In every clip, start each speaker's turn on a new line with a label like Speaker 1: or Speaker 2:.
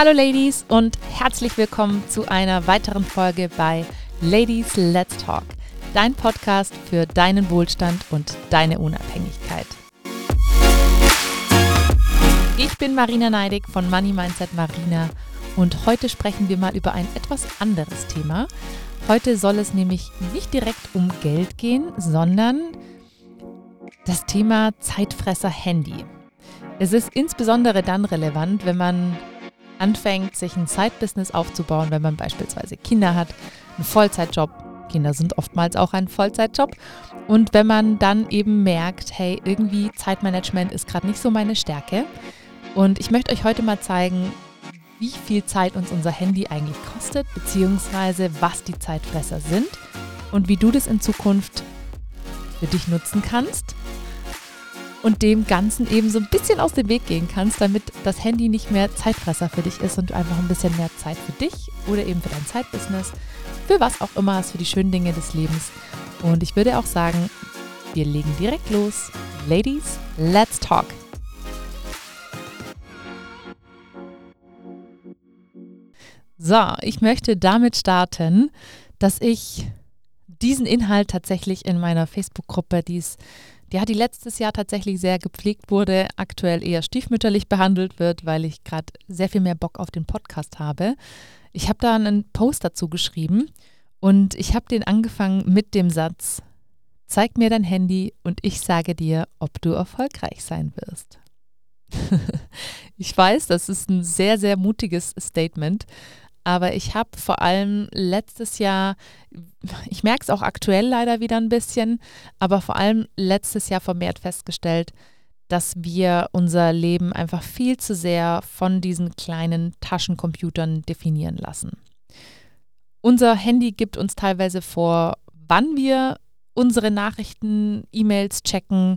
Speaker 1: Hallo Ladies und herzlich willkommen zu einer weiteren Folge bei Ladies Let's Talk, dein Podcast für deinen Wohlstand und deine Unabhängigkeit. Ich bin Marina Neidig von Money Mindset Marina und heute sprechen wir mal über ein etwas anderes Thema. Heute soll es nämlich nicht direkt um Geld gehen, sondern das Thema Zeitfresser Handy. Es ist insbesondere dann relevant, wenn man anfängt, sich ein Side-Business aufzubauen, wenn man beispielsweise Kinder hat, einen Vollzeitjob. Kinder sind oftmals auch ein Vollzeitjob. Und wenn man dann eben merkt, hey, irgendwie Zeitmanagement ist gerade nicht so meine Stärke. Und ich möchte euch heute mal zeigen, wie viel Zeit uns unser Handy eigentlich kostet, beziehungsweise was die Zeitfresser sind und wie du das in Zukunft für dich nutzen kannst und dem Ganzen eben so ein bisschen aus dem Weg gehen kannst, damit das Handy nicht mehr Zeitfresser für dich ist und du einfach ein bisschen mehr Zeit für dich oder eben für dein Zeitbusiness, für was auch immer hast, für die schönen Dinge des Lebens. Und ich würde auch sagen, wir legen direkt los. Ladies, let's talk. So, ich möchte damit starten, dass ich diesen Inhalt tatsächlich in meiner Facebook-Gruppe, die ist ja, die letztes Jahr tatsächlich sehr gepflegt wurde, aktuell eher stiefmütterlich behandelt wird, weil ich gerade sehr viel mehr Bock auf den Podcast habe. Ich habe da einen Post dazu geschrieben und ich habe den angefangen mit dem Satz, zeig mir dein Handy und ich sage dir, ob du erfolgreich sein wirst. ich weiß, das ist ein sehr, sehr mutiges Statement, aber ich habe vor allem letztes Jahr, ich merke es auch aktuell leider wieder ein bisschen, aber vor allem letztes Jahr vermehrt festgestellt, dass wir unser Leben einfach viel zu sehr von diesen kleinen Taschencomputern definieren lassen. Unser Handy gibt uns teilweise vor, wann wir unsere Nachrichten, E-Mails checken.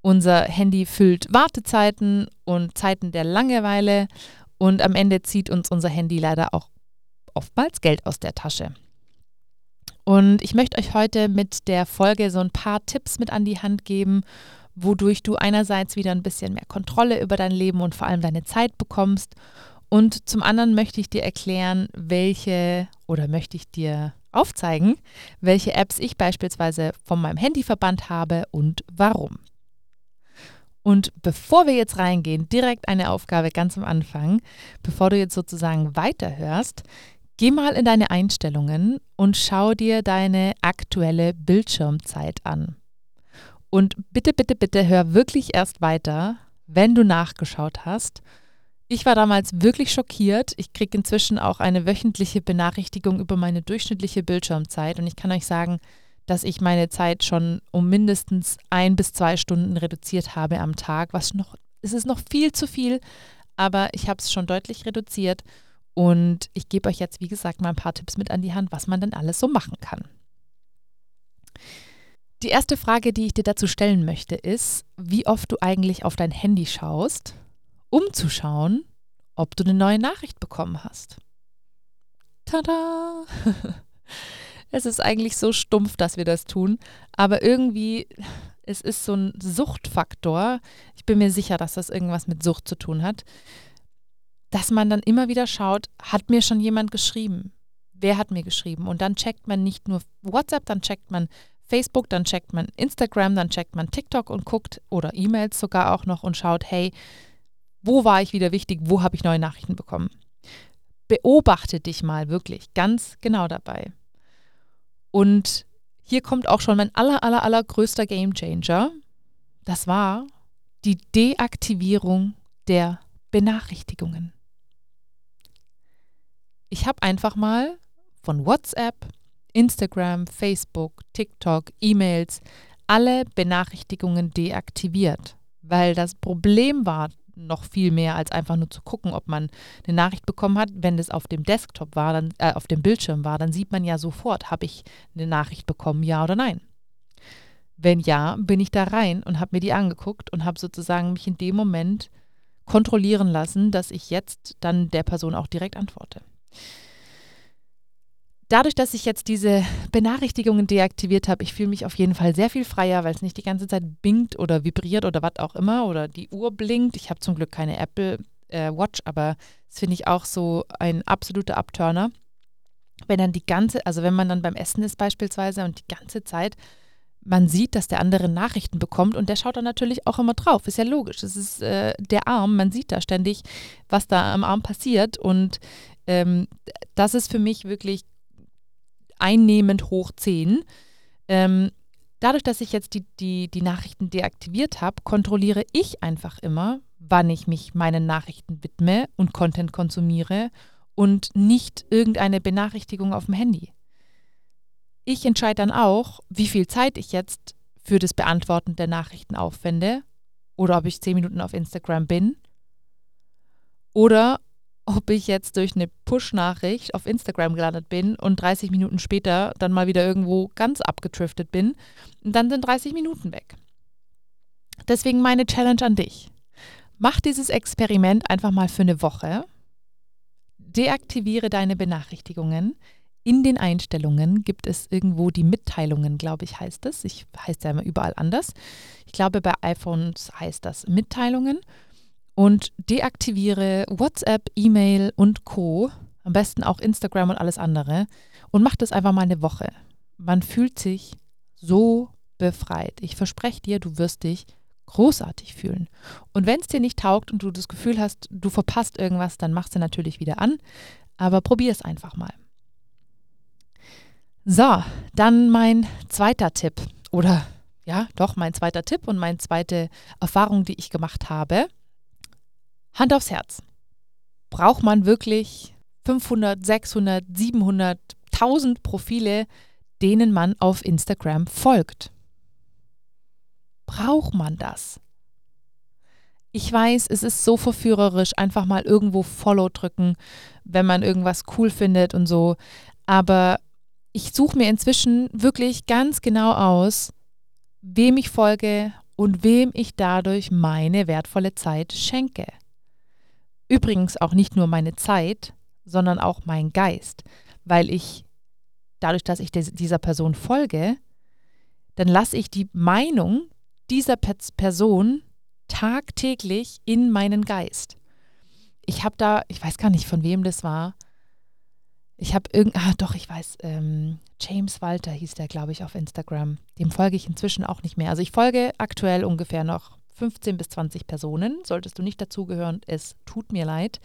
Speaker 1: Unser Handy füllt Wartezeiten und Zeiten der Langeweile und am Ende zieht uns unser Handy leider auch oftmals Geld aus der Tasche. Und ich möchte euch heute mit der Folge so ein paar Tipps mit an die Hand geben, wodurch du einerseits wieder ein bisschen mehr Kontrolle über dein Leben und vor allem deine Zeit bekommst. Und zum anderen möchte ich dir erklären, welche oder möchte ich dir aufzeigen, welche Apps ich beispielsweise von meinem Handy verbannt habe und warum. Und bevor wir jetzt reingehen, direkt eine Aufgabe ganz am Anfang, bevor du jetzt sozusagen weiterhörst, Geh mal in deine Einstellungen und schau dir deine aktuelle Bildschirmzeit an. Und bitte, bitte, bitte hör wirklich erst weiter, wenn du nachgeschaut hast. Ich war damals wirklich schockiert. Ich kriege inzwischen auch eine wöchentliche Benachrichtigung über meine durchschnittliche Bildschirmzeit und ich kann euch sagen, dass ich meine Zeit schon um mindestens ein bis zwei Stunden reduziert habe am Tag, was noch, es ist noch viel zu viel, aber ich habe es schon deutlich reduziert und ich gebe euch jetzt, wie gesagt, mal ein paar Tipps mit an die Hand, was man denn alles so machen kann. Die erste Frage, die ich dir dazu stellen möchte, ist, wie oft du eigentlich auf dein Handy schaust, um zu schauen, ob du eine neue Nachricht bekommen hast. Tada! Es ist eigentlich so stumpf, dass wir das tun, aber irgendwie, es ist so ein Suchtfaktor. Ich bin mir sicher, dass das irgendwas mit Sucht zu tun hat dass man dann immer wieder schaut, hat mir schon jemand geschrieben? Wer hat mir geschrieben? Und dann checkt man nicht nur WhatsApp, dann checkt man Facebook, dann checkt man Instagram, dann checkt man TikTok und guckt oder E-Mails sogar auch noch und schaut, hey, wo war ich wieder wichtig? Wo habe ich neue Nachrichten bekommen? Beobachte dich mal wirklich ganz genau dabei. Und hier kommt auch schon mein aller, aller, aller größter Gamechanger. Das war die Deaktivierung der Benachrichtigungen. Ich habe einfach mal von WhatsApp, Instagram, Facebook, TikTok, E-Mails alle Benachrichtigungen deaktiviert, weil das Problem war noch viel mehr als einfach nur zu gucken, ob man eine Nachricht bekommen hat. Wenn das auf dem Desktop war, dann äh, auf dem Bildschirm war, dann sieht man ja sofort, habe ich eine Nachricht bekommen, ja oder nein. Wenn ja, bin ich da rein und habe mir die angeguckt und habe sozusagen mich in dem Moment kontrollieren lassen, dass ich jetzt dann der Person auch direkt antworte. Dadurch, dass ich jetzt diese Benachrichtigungen deaktiviert habe, ich fühle mich auf jeden Fall sehr viel freier, weil es nicht die ganze Zeit bingt oder vibriert oder was auch immer oder die Uhr blinkt. Ich habe zum Glück keine Apple äh, Watch, aber das finde ich auch so ein absoluter Abturner. Wenn dann die ganze, also wenn man dann beim Essen ist beispielsweise und die ganze Zeit man sieht, dass der andere Nachrichten bekommt und der schaut dann natürlich auch immer drauf. Ist ja logisch. Es ist äh, der Arm, man sieht da ständig, was da am Arm passiert und ähm, das ist für mich wirklich einnehmend hoch 10. Ähm, dadurch, dass ich jetzt die, die, die Nachrichten deaktiviert habe, kontrolliere ich einfach immer, wann ich mich meinen Nachrichten widme und Content konsumiere und nicht irgendeine Benachrichtigung auf dem Handy. Ich entscheide dann auch, wie viel Zeit ich jetzt für das Beantworten der Nachrichten aufwende oder ob ich zehn Minuten auf Instagram bin oder ob ich jetzt durch eine Push-Nachricht auf Instagram gelandet bin und 30 Minuten später dann mal wieder irgendwo ganz abgetriftet bin. Und dann sind 30 Minuten weg. Deswegen meine Challenge an dich. Mach dieses Experiment einfach mal für eine Woche. Deaktiviere deine Benachrichtigungen. In den Einstellungen gibt es irgendwo die Mitteilungen, glaube ich, heißt es. Ich heißt ja immer überall anders. Ich glaube, bei iPhones heißt das Mitteilungen und deaktiviere WhatsApp, E-Mail und Co. Am besten auch Instagram und alles andere. Und mach das einfach mal eine Woche. Man fühlt sich so befreit. Ich verspreche dir, du wirst dich großartig fühlen. Und wenn es dir nicht taugt und du das Gefühl hast, du verpasst irgendwas, dann mach es natürlich wieder an. Aber probier es einfach mal. So, dann mein zweiter Tipp. Oder ja, doch, mein zweiter Tipp und meine zweite Erfahrung, die ich gemacht habe. Hand aufs Herz. Braucht man wirklich 500, 600, 700, 1000 Profile, denen man auf Instagram folgt? Braucht man das? Ich weiß, es ist so verführerisch, einfach mal irgendwo Follow drücken, wenn man irgendwas cool findet und so. Aber ich suche mir inzwischen wirklich ganz genau aus, wem ich folge und wem ich dadurch meine wertvolle Zeit schenke. Übrigens auch nicht nur meine Zeit, sondern auch mein Geist, weil ich dadurch, dass ich dieser Person folge, dann lasse ich die Meinung dieser Person tagtäglich in meinen Geist. Ich habe da, ich weiß gar nicht, von wem das war. Ich habe irgend, ah doch, ich weiß, ähm, James Walter hieß der, glaube ich, auf Instagram. Dem folge ich inzwischen auch nicht mehr. Also ich folge aktuell ungefähr noch 15 bis 20 Personen. Solltest du nicht dazugehören, es tut mir leid.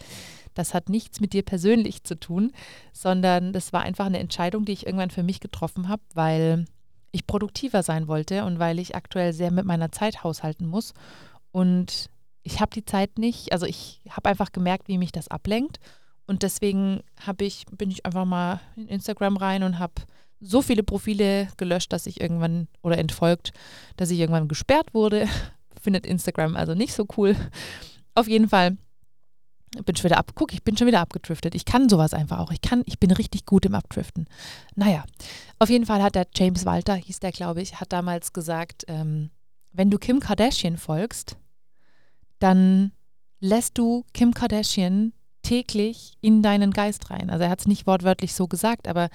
Speaker 1: Das hat nichts mit dir persönlich zu tun, sondern das war einfach eine Entscheidung, die ich irgendwann für mich getroffen habe, weil ich produktiver sein wollte und weil ich aktuell sehr mit meiner Zeit haushalten muss. Und ich habe die Zeit nicht, also ich habe einfach gemerkt, wie mich das ablenkt. Und deswegen ich, bin ich einfach mal in Instagram rein und habe so viele Profile gelöscht, dass ich irgendwann oder entfolgt, dass ich irgendwann gesperrt wurde findet Instagram also nicht so cool. Auf jeden Fall bin schon wieder ab. Guck, ich bin schon wieder abgedriftet. Ich kann sowas einfach auch. Ich kann, ich bin richtig gut im Abdriften. Naja, auf jeden Fall hat der James Walter, hieß der, glaube ich, hat damals gesagt, ähm, wenn du Kim Kardashian folgst, dann lässt du Kim Kardashian täglich in deinen Geist rein. Also er hat es nicht wortwörtlich so gesagt, aber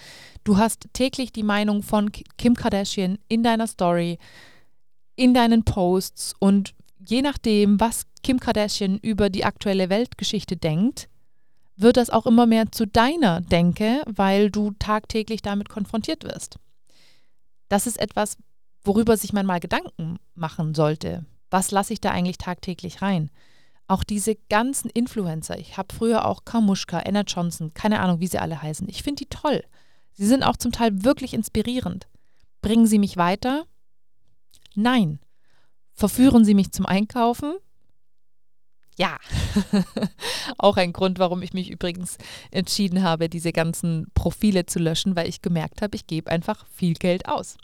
Speaker 1: du hast täglich die Meinung von Kim Kardashian in deiner Story in deinen Posts und je nachdem, was Kim Kardashian über die aktuelle Weltgeschichte denkt, wird das auch immer mehr zu deiner Denke, weil du tagtäglich damit konfrontiert wirst. Das ist etwas, worüber sich man mal Gedanken machen sollte. Was lasse ich da eigentlich tagtäglich rein? Auch diese ganzen Influencer, ich habe früher auch Kamushka, Anna Johnson, keine Ahnung, wie sie alle heißen. Ich finde die toll. Sie sind auch zum Teil wirklich inspirierend. Bringen sie mich weiter? Nein. Verführen Sie mich zum Einkaufen? Ja. Auch ein Grund, warum ich mich übrigens entschieden habe, diese ganzen Profile zu löschen, weil ich gemerkt habe, ich gebe einfach viel Geld aus.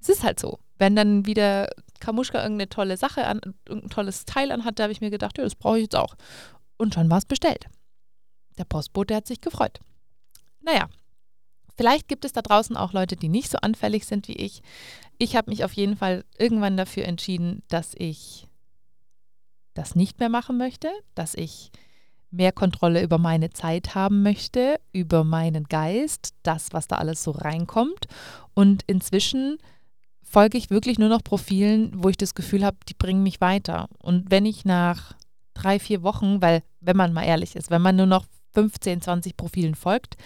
Speaker 1: Es ist halt so. Wenn dann wieder Kamuschka irgendeine tolle Sache an, irgendein tolles Teil anhat, da habe ich mir gedacht, ja, das brauche ich jetzt auch. Und schon war es bestellt. Der Postbote hat sich gefreut. Naja, Vielleicht gibt es da draußen auch Leute, die nicht so anfällig sind wie ich. Ich habe mich auf jeden Fall irgendwann dafür entschieden, dass ich das nicht mehr machen möchte, dass ich mehr Kontrolle über meine Zeit haben möchte, über meinen Geist, das, was da alles so reinkommt. Und inzwischen folge ich wirklich nur noch Profilen, wo ich das Gefühl habe, die bringen mich weiter. Und wenn ich nach drei, vier Wochen, weil, wenn man mal ehrlich ist, wenn man nur noch 15, 20 Profilen folgt,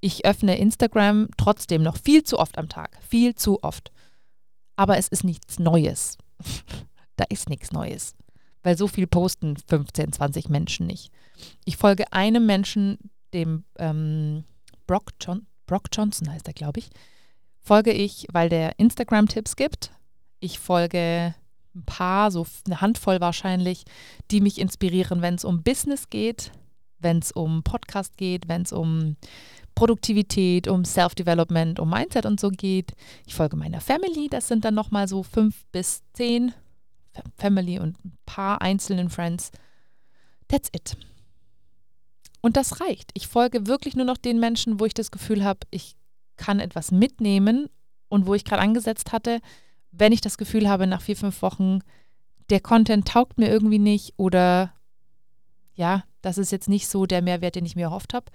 Speaker 1: ich öffne Instagram trotzdem noch viel zu oft am Tag. Viel zu oft. Aber es ist nichts Neues. da ist nichts Neues. Weil so viel posten 15, 20 Menschen nicht. Ich folge einem Menschen, dem ähm, Brock, John, Brock Johnson heißt er, glaube ich, folge ich, weil der Instagram-Tipps gibt. Ich folge ein paar, so eine Handvoll wahrscheinlich, die mich inspirieren, wenn es um Business geht, wenn es um Podcast geht, wenn es um Produktivität, um Self-Development, um Mindset und so geht. Ich folge meiner Family, das sind dann nochmal so fünf bis zehn Family und ein paar einzelnen Friends. That's it. Und das reicht. Ich folge wirklich nur noch den Menschen, wo ich das Gefühl habe, ich kann etwas mitnehmen und wo ich gerade angesetzt hatte, wenn ich das Gefühl habe, nach vier, fünf Wochen, der Content taugt mir irgendwie nicht oder ja, das ist jetzt nicht so der Mehrwert, den ich mir erhofft habe,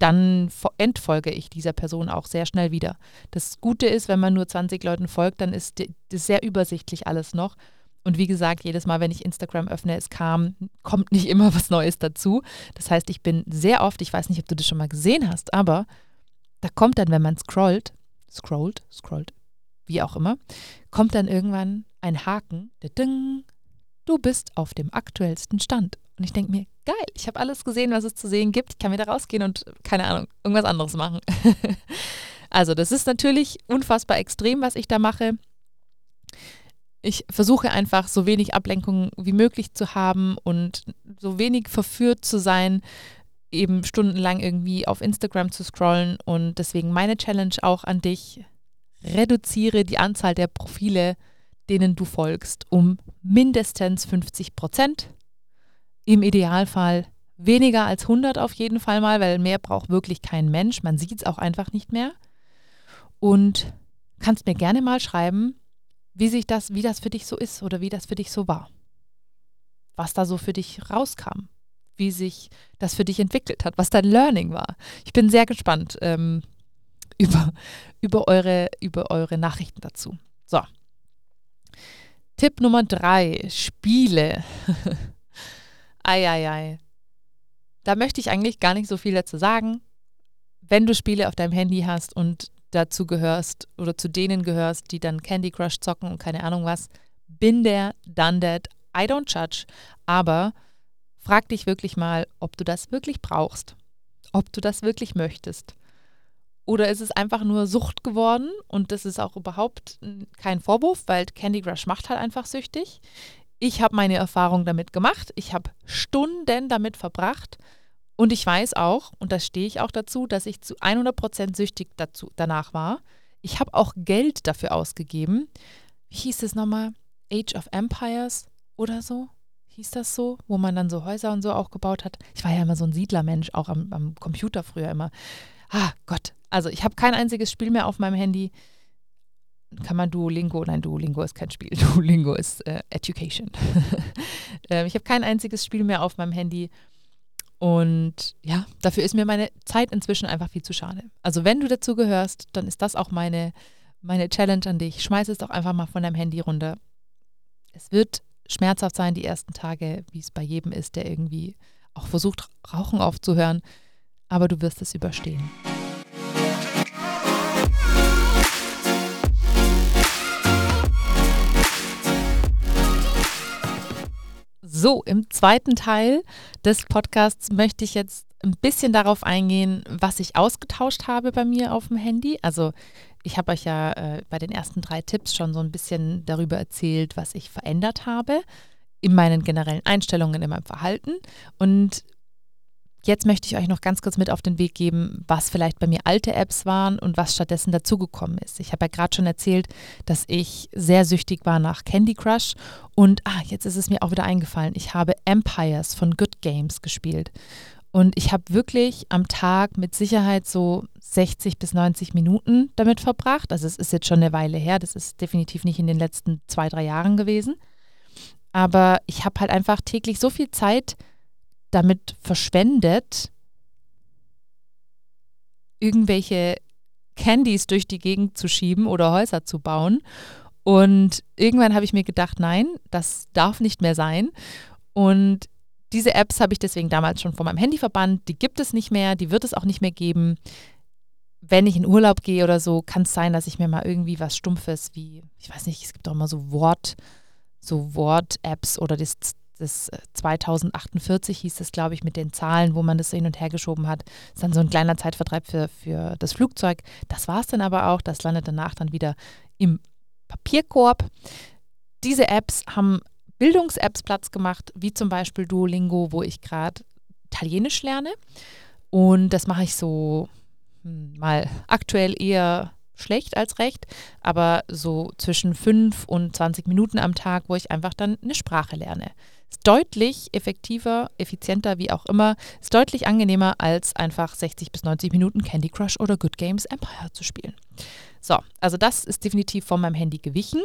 Speaker 1: dann entfolge ich dieser Person auch sehr schnell wieder. Das Gute ist, wenn man nur 20 Leuten folgt, dann ist das sehr übersichtlich alles noch. Und wie gesagt, jedes Mal, wenn ich Instagram öffne, es kam, kommt nicht immer was Neues dazu. Das heißt, ich bin sehr oft, ich weiß nicht, ob du das schon mal gesehen hast, aber da kommt dann, wenn man scrollt, scrollt, scrollt, wie auch immer, kommt dann irgendwann ein Haken, du bist auf dem aktuellsten Stand. Und ich denke mir, geil, ich habe alles gesehen, was es zu sehen gibt. Ich kann wieder rausgehen und, keine Ahnung, irgendwas anderes machen. also, das ist natürlich unfassbar extrem, was ich da mache. Ich versuche einfach so wenig Ablenkung wie möglich zu haben und so wenig verführt zu sein, eben stundenlang irgendwie auf Instagram zu scrollen. Und deswegen meine Challenge auch an dich, reduziere die Anzahl der Profile, denen du folgst, um mindestens 50 Prozent. Im Idealfall weniger als 100 auf jeden Fall mal, weil mehr braucht wirklich kein Mensch. Man sieht es auch einfach nicht mehr. Und kannst mir gerne mal schreiben, wie sich das, wie das für dich so ist oder wie das für dich so war. Was da so für dich rauskam, wie sich das für dich entwickelt hat, was dein Learning war. Ich bin sehr gespannt ähm, über, über, eure, über eure Nachrichten dazu. Tipp Nummer drei: Spiele. Eieiei. Da möchte ich eigentlich gar nicht so viel dazu sagen. Wenn du Spiele auf deinem Handy hast und dazu gehörst oder zu denen gehörst, die dann Candy Crush zocken und keine Ahnung was, bin der, done that. I don't judge. Aber frag dich wirklich mal, ob du das wirklich brauchst. Ob du das wirklich möchtest. Oder ist es einfach nur Sucht geworden und das ist auch überhaupt kein Vorwurf, weil Candy Crush macht halt einfach süchtig. Ich habe meine Erfahrung damit gemacht. Ich habe Stunden damit verbracht. Und ich weiß auch, und da stehe ich auch dazu, dass ich zu 100% süchtig dazu, danach war. Ich habe auch Geld dafür ausgegeben. Wie hieß es nochmal? Age of Empires oder so? Hieß das so? Wo man dann so Häuser und so auch gebaut hat. Ich war ja immer so ein Siedlermensch, auch am, am Computer früher immer. Ah, Gott. Also ich habe kein einziges Spiel mehr auf meinem Handy kann man Duolingo, nein, Duolingo ist kein Spiel, Duolingo ist äh, Education. ähm, ich habe kein einziges Spiel mehr auf meinem Handy und ja, dafür ist mir meine Zeit inzwischen einfach viel zu schade. Also wenn du dazu gehörst, dann ist das auch meine, meine Challenge an dich. Schmeiß es doch einfach mal von deinem Handy runter. Es wird schmerzhaft sein die ersten Tage, wie es bei jedem ist, der irgendwie auch versucht, Rauchen aufzuhören, aber du wirst es überstehen. So, im zweiten Teil des Podcasts möchte ich jetzt ein bisschen darauf eingehen, was ich ausgetauscht habe bei mir auf dem Handy. Also ich habe euch ja äh, bei den ersten drei Tipps schon so ein bisschen darüber erzählt, was ich verändert habe in meinen generellen Einstellungen, in meinem Verhalten. Und Jetzt möchte ich euch noch ganz kurz mit auf den Weg geben, was vielleicht bei mir alte Apps waren und was stattdessen dazugekommen ist. Ich habe ja gerade schon erzählt, dass ich sehr süchtig war nach Candy Crush und ah, jetzt ist es mir auch wieder eingefallen. Ich habe Empires von Good Games gespielt und ich habe wirklich am Tag mit Sicherheit so 60 bis 90 Minuten damit verbracht. Also es ist jetzt schon eine Weile her, das ist definitiv nicht in den letzten zwei, drei Jahren gewesen. Aber ich habe halt einfach täglich so viel Zeit damit verschwendet, irgendwelche Candies durch die Gegend zu schieben oder Häuser zu bauen. Und irgendwann habe ich mir gedacht, nein, das darf nicht mehr sein. Und diese Apps habe ich deswegen damals schon von meinem Handy verbannt. Die gibt es nicht mehr, die wird es auch nicht mehr geben. Wenn ich in Urlaub gehe oder so, kann es sein, dass ich mir mal irgendwie was Stumpfes wie, ich weiß nicht, es gibt auch mal so Wort, so Wort-Apps oder das, das 2048 äh, hieß es, glaube ich, mit den Zahlen, wo man das hin und her geschoben hat. Das ist dann so ein kleiner Zeitvertreib für, für das Flugzeug. Das war es dann aber auch. Das landet danach dann wieder im Papierkorb. Diese Apps haben Bildungs-Apps Platz gemacht, wie zum Beispiel Duolingo, wo ich gerade Italienisch lerne. Und das mache ich so hm, mal aktuell eher schlecht als recht, aber so zwischen 5 und 20 Minuten am Tag, wo ich einfach dann eine Sprache lerne. Ist deutlich effektiver, effizienter, wie auch immer, ist deutlich angenehmer, als einfach 60 bis 90 Minuten Candy Crush oder Good Games Empire zu spielen. So, also das ist definitiv von meinem Handy gewichen.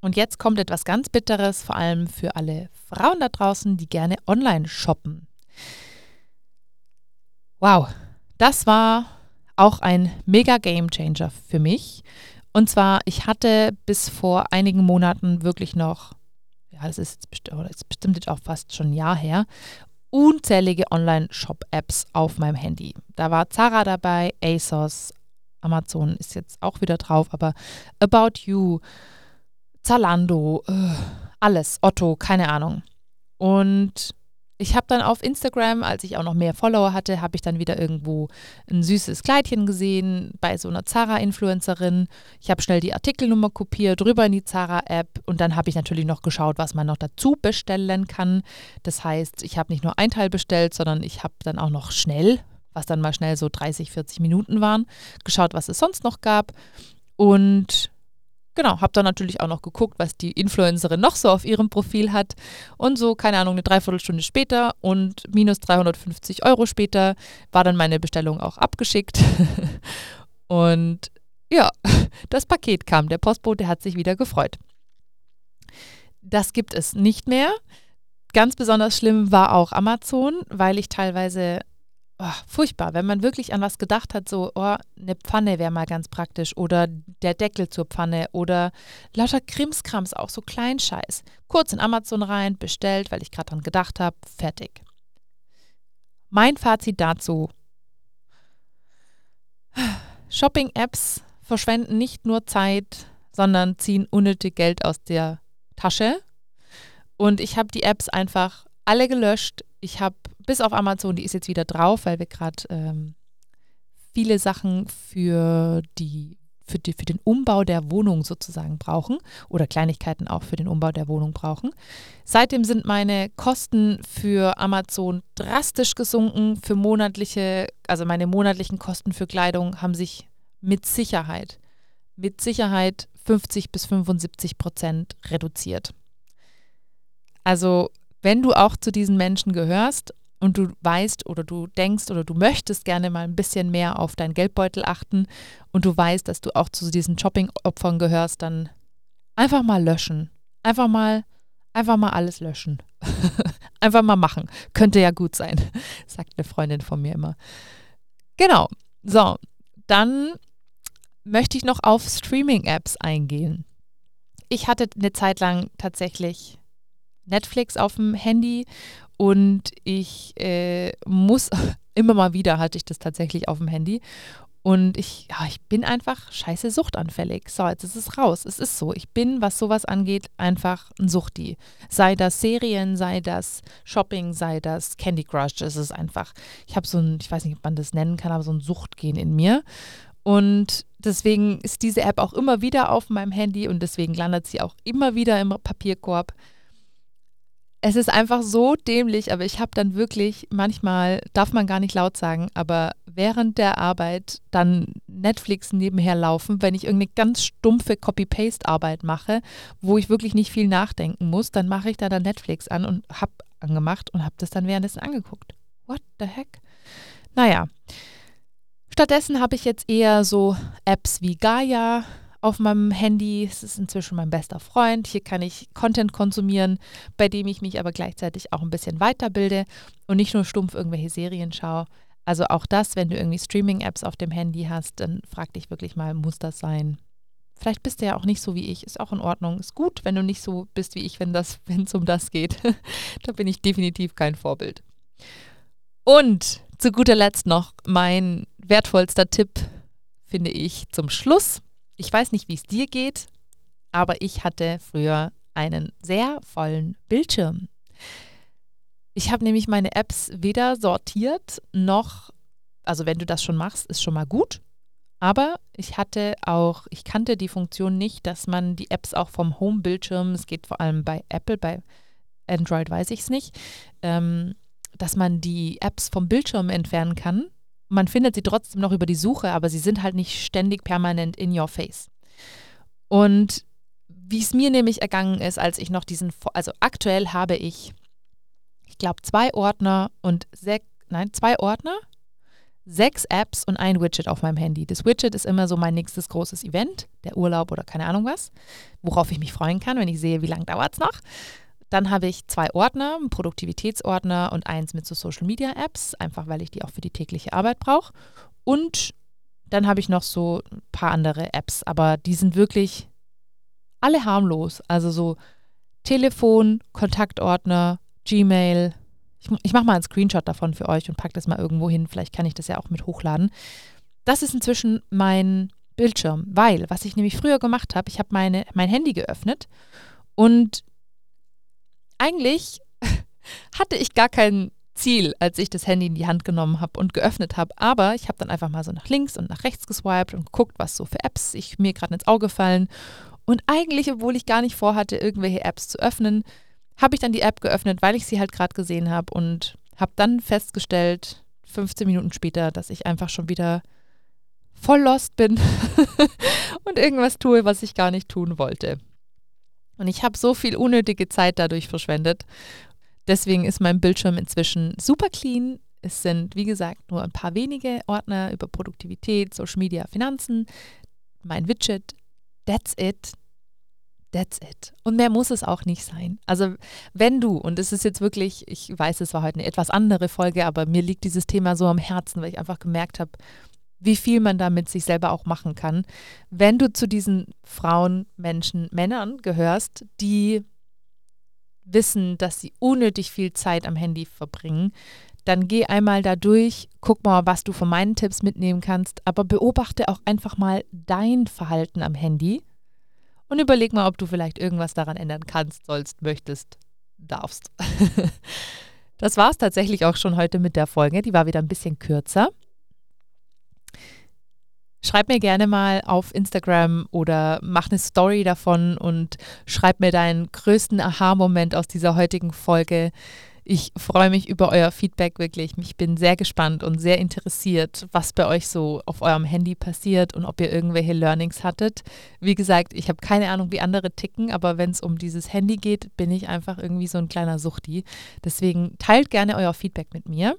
Speaker 1: Und jetzt kommt etwas ganz Bitteres, vor allem für alle Frauen da draußen, die gerne online shoppen. Wow, das war auch ein mega Game Changer für mich. Und zwar, ich hatte bis vor einigen Monaten wirklich noch, ja, das ist, jetzt bestimmt, das ist bestimmt jetzt auch fast schon ein Jahr her, unzählige Online-Shop-Apps auf meinem Handy. Da war Zara dabei, ASOS, Amazon ist jetzt auch wieder drauf, aber About You, Zalando, äh, alles, Otto, keine Ahnung. Und ich habe dann auf Instagram, als ich auch noch mehr Follower hatte, habe ich dann wieder irgendwo ein süßes Kleidchen gesehen bei so einer Zara-Influencerin. Ich habe schnell die Artikelnummer kopiert, rüber in die Zara-App und dann habe ich natürlich noch geschaut, was man noch dazu bestellen kann. Das heißt, ich habe nicht nur ein Teil bestellt, sondern ich habe dann auch noch schnell, was dann mal schnell so 30, 40 Minuten waren, geschaut, was es sonst noch gab. Und Genau, habe dann natürlich auch noch geguckt, was die Influencerin noch so auf ihrem Profil hat. Und so, keine Ahnung, eine Dreiviertelstunde später und minus 350 Euro später war dann meine Bestellung auch abgeschickt. und ja, das Paket kam. Der Postbote hat sich wieder gefreut. Das gibt es nicht mehr. Ganz besonders schlimm war auch Amazon, weil ich teilweise oh, furchtbar, wenn man wirklich an was gedacht hat, so, oh, eine Pfanne wäre mal ganz praktisch oder der Deckel zur Pfanne oder lauter Krimskrams, auch so Kleinscheiß. Kurz in Amazon rein, bestellt, weil ich gerade dran gedacht habe, fertig. Mein Fazit dazu. Shopping-Apps verschwenden nicht nur Zeit, sondern ziehen unnötig Geld aus der Tasche. Und ich habe die Apps einfach alle gelöscht. Ich habe bis auf Amazon, die ist jetzt wieder drauf, weil wir gerade ähm, viele Sachen für die, für, die, für den Umbau der Wohnung sozusagen brauchen oder Kleinigkeiten auch für den Umbau der Wohnung brauchen. Seitdem sind meine Kosten für Amazon drastisch gesunken. Für monatliche, also meine monatlichen Kosten für Kleidung haben sich mit Sicherheit, mit Sicherheit 50 bis 75 Prozent reduziert. Also wenn du auch zu diesen Menschen gehörst und du weißt oder du denkst oder du möchtest gerne mal ein bisschen mehr auf deinen Geldbeutel achten und du weißt, dass du auch zu diesen Shopping-Opfern gehörst, dann einfach mal löschen. Einfach mal, einfach mal alles löschen. einfach mal machen. Könnte ja gut sein, sagt eine Freundin von mir immer. Genau. So, dann möchte ich noch auf Streaming-Apps eingehen. Ich hatte eine Zeit lang tatsächlich Netflix auf dem Handy und ich äh, muss, immer mal wieder hatte ich das tatsächlich auf dem Handy. Und ich, ja, ich bin einfach scheiße suchtanfällig. So, jetzt ist es raus. Es ist so. Ich bin, was sowas angeht, einfach ein Suchti. Sei das Serien, sei das Shopping, sei das Candy Crush. Es ist einfach, ich habe so ein, ich weiß nicht, ob man das nennen kann, aber so ein Suchtgehen in mir. Und deswegen ist diese App auch immer wieder auf meinem Handy und deswegen landet sie auch immer wieder im Papierkorb es ist einfach so dämlich, aber ich habe dann wirklich, manchmal darf man gar nicht laut sagen, aber während der Arbeit dann Netflix nebenher laufen, wenn ich irgendeine ganz stumpfe Copy-Paste-Arbeit mache, wo ich wirklich nicht viel nachdenken muss, dann mache ich da dann Netflix an und habe angemacht und habe das dann währenddessen angeguckt. What the heck? Naja. Stattdessen habe ich jetzt eher so Apps wie Gaia, auf meinem Handy. Es ist inzwischen mein bester Freund. Hier kann ich Content konsumieren, bei dem ich mich aber gleichzeitig auch ein bisschen weiterbilde und nicht nur stumpf irgendwelche Serien schaue. Also auch das, wenn du irgendwie Streaming-Apps auf dem Handy hast, dann frag dich wirklich mal, muss das sein? Vielleicht bist du ja auch nicht so wie ich. Ist auch in Ordnung. Ist gut, wenn du nicht so bist wie ich, wenn es um das geht. da bin ich definitiv kein Vorbild. Und zu guter Letzt noch mein wertvollster Tipp, finde ich, zum Schluss. Ich weiß nicht, wie es dir geht, aber ich hatte früher einen sehr vollen Bildschirm. Ich habe nämlich meine Apps weder sortiert noch, also wenn du das schon machst, ist schon mal gut. Aber ich hatte auch, ich kannte die Funktion nicht, dass man die Apps auch vom Home-Bildschirm, es geht vor allem bei Apple, bei Android weiß ich es nicht, ähm, dass man die Apps vom Bildschirm entfernen kann. Man findet sie trotzdem noch über die Suche, aber sie sind halt nicht ständig permanent in your face. Und wie es mir nämlich ergangen ist, als ich noch diesen, also aktuell habe ich, ich glaube, zwei Ordner und sechs, nein, zwei Ordner, sechs Apps und ein Widget auf meinem Handy. Das Widget ist immer so mein nächstes großes Event, der Urlaub oder keine Ahnung was, worauf ich mich freuen kann, wenn ich sehe, wie lange dauert es noch. Dann habe ich zwei Ordner, einen Produktivitätsordner und eins mit so Social Media Apps, einfach weil ich die auch für die tägliche Arbeit brauche. Und dann habe ich noch so ein paar andere Apps, aber die sind wirklich alle harmlos. Also so Telefon, Kontaktordner, Gmail. Ich, ich mache mal einen Screenshot davon für euch und packe das mal irgendwo hin. Vielleicht kann ich das ja auch mit hochladen. Das ist inzwischen mein Bildschirm, weil was ich nämlich früher gemacht habe, ich habe mein Handy geöffnet und eigentlich hatte ich gar kein Ziel, als ich das Handy in die Hand genommen habe und geöffnet habe. Aber ich habe dann einfach mal so nach links und nach rechts geswiped und geguckt, was so für Apps ich mir gerade ins Auge fallen. Und eigentlich, obwohl ich gar nicht vorhatte, irgendwelche Apps zu öffnen, habe ich dann die App geöffnet, weil ich sie halt gerade gesehen habe und habe dann festgestellt, 15 Minuten später, dass ich einfach schon wieder voll lost bin und irgendwas tue, was ich gar nicht tun wollte. Und ich habe so viel unnötige Zeit dadurch verschwendet. Deswegen ist mein Bildschirm inzwischen super clean. Es sind, wie gesagt, nur ein paar wenige Ordner über Produktivität, Social Media, Finanzen, mein Widget, That's it. That's it. Und mehr muss es auch nicht sein. Also wenn du, und es ist jetzt wirklich, ich weiß, es war heute eine etwas andere Folge, aber mir liegt dieses Thema so am Herzen, weil ich einfach gemerkt habe, wie viel man damit sich selber auch machen kann. Wenn du zu diesen Frauen, Menschen, Männern gehörst, die wissen, dass sie unnötig viel Zeit am Handy verbringen, dann geh einmal da durch, guck mal, was du von meinen Tipps mitnehmen kannst, aber beobachte auch einfach mal dein Verhalten am Handy und überleg mal, ob du vielleicht irgendwas daran ändern kannst, sollst, möchtest, darfst. das war es tatsächlich auch schon heute mit der Folge. Die war wieder ein bisschen kürzer. Schreib mir gerne mal auf Instagram oder mach eine Story davon und schreib mir deinen größten Aha-Moment aus dieser heutigen Folge. Ich freue mich über euer Feedback wirklich. Ich bin sehr gespannt und sehr interessiert, was bei euch so auf eurem Handy passiert und ob ihr irgendwelche Learnings hattet. Wie gesagt, ich habe keine Ahnung, wie andere ticken, aber wenn es um dieses Handy geht, bin ich einfach irgendwie so ein kleiner Suchti. Deswegen teilt gerne euer Feedback mit mir.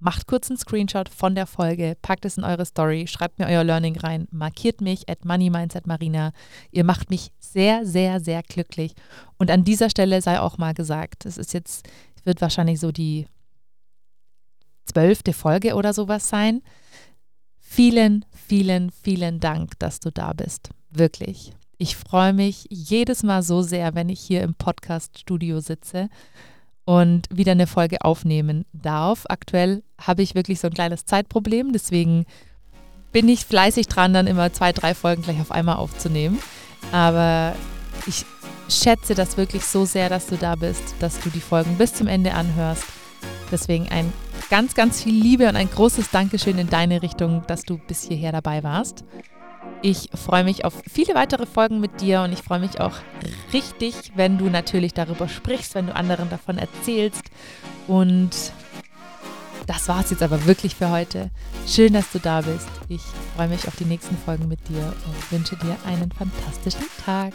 Speaker 1: Macht kurz einen Screenshot von der Folge, packt es in eure Story, schreibt mir euer Learning rein, markiert mich at MoneyMindsetMarina. Ihr macht mich sehr, sehr, sehr glücklich. Und an dieser Stelle sei auch mal gesagt, es ist jetzt wird wahrscheinlich so die zwölfte Folge oder sowas sein. Vielen, vielen, vielen Dank, dass du da bist. Wirklich. Ich freue mich jedes Mal so sehr, wenn ich hier im Podcast-Studio sitze und wieder eine Folge aufnehmen darf. Aktuell habe ich wirklich so ein kleines Zeitproblem, deswegen bin ich fleißig dran, dann immer zwei, drei Folgen gleich auf einmal aufzunehmen. Aber ich schätze das wirklich so sehr, dass du da bist, dass du die Folgen bis zum Ende anhörst. Deswegen ein ganz, ganz viel Liebe und ein großes Dankeschön in deine Richtung, dass du bis hierher dabei warst. Ich freue mich auf viele weitere Folgen mit dir und ich freue mich auch richtig, wenn du natürlich darüber sprichst, wenn du anderen davon erzählst. Und das war es jetzt aber wirklich für heute. Schön, dass du da bist. Ich freue mich auf die nächsten Folgen mit dir und wünsche dir einen fantastischen Tag.